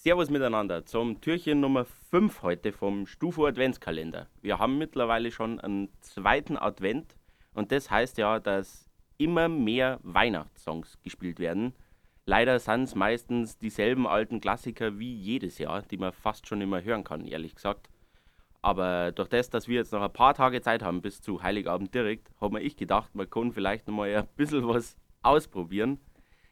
Servus miteinander zum Türchen Nummer 5 heute vom Stufo Adventskalender. Wir haben mittlerweile schon einen zweiten Advent und das heißt ja, dass immer mehr Weihnachtssongs gespielt werden. Leider sind es meistens dieselben alten Klassiker wie jedes Jahr, die man fast schon immer hören kann, ehrlich gesagt. Aber durch das, dass wir jetzt noch ein paar Tage Zeit haben bis zu Heiligabend direkt, habe mir ich gedacht, man kann vielleicht noch mal ein bisschen was ausprobieren.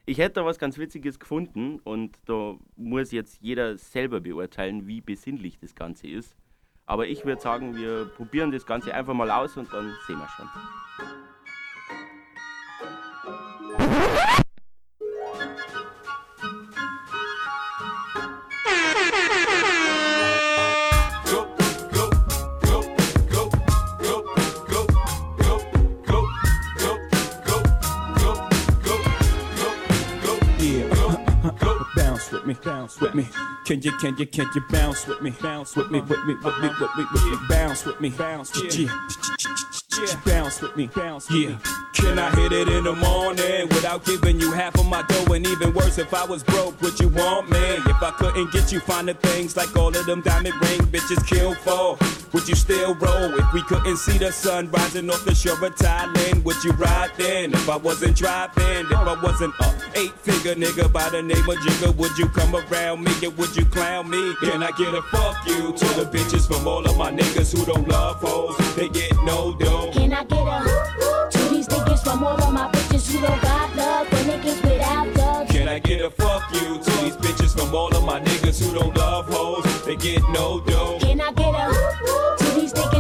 Ich hätte da was ganz Witziges gefunden und da muss jetzt jeder selber beurteilen, wie besinnlich das Ganze ist. Aber ich würde sagen, wir probieren das Ganze einfach mal aus und dann sehen wir schon. With me, bounce with me. Can you, can you, can you bounce with me, bounce with me, with me, with me, with me, with me, bounce with me, bounce, yeah, bounce with me, bounce, yeah. Can I hit it in the morning without giving you half of my dough? And even worse, if I was broke, would you want me? If I couldn't get you finer things like all of them diamond ring bitches kill for, would you still roll? If we couldn't see the sun rising off the shore of Thailand, would you ride then? If I wasn't driving, if I wasn't a eight figure nigga by the name of Jigga, would you come around me and would you clown me? Can I get a fuck you to the bitches from all of my niggas who don't love hoes? They get no dough. Can I get a to these niggas from all of my bitches who don't got love for niggas without dubs? Can I get a fuck you to these bitches from all of my niggas who don't love hoes? They get no dough. Can I get a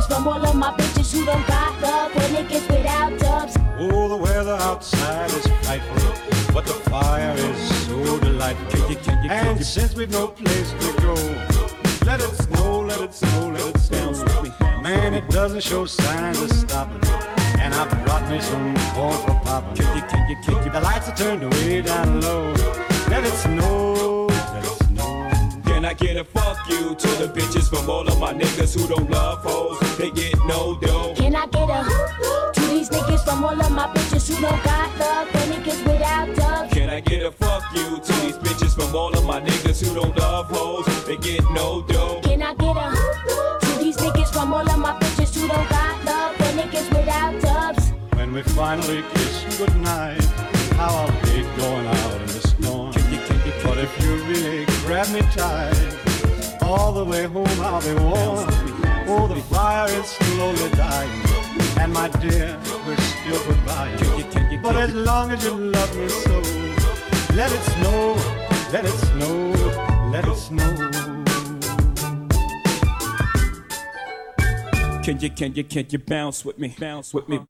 to these from all of my bitches who don't got love for niggas without dubs? Oh, the weather outside is frightful, but the fire is so delightful. Can you, can you, can And you since we've no place to go, let it snow, let it snow, let it bounce snow. with me? Man, it doesn't show signs of stopping. And I brought me some corn for popping. Can I get a fuck you to the bitches from all of my niggas who don't love hoes? They get no dough. Can I get a to these niggas from all of my bitches who don't got love for niggas without dubs? Can I get a fuck you to these bitches from all of my niggas who don't love hoes? They get no dough. Can I get a to these niggas from all of my bitches who don't got love for niggas without dubs? When we finally kiss goodnight, how I'll hate going out in the storm. Can you, can you, can But if you really grab me tight, all the way home I'll be warm. Oh, the fire is slowly dying, and my dear, we're still goodbye. But as long as you love me so, let it snow, let it snow, let it snow. can you, can you, can you bounce with me? Bounce with me.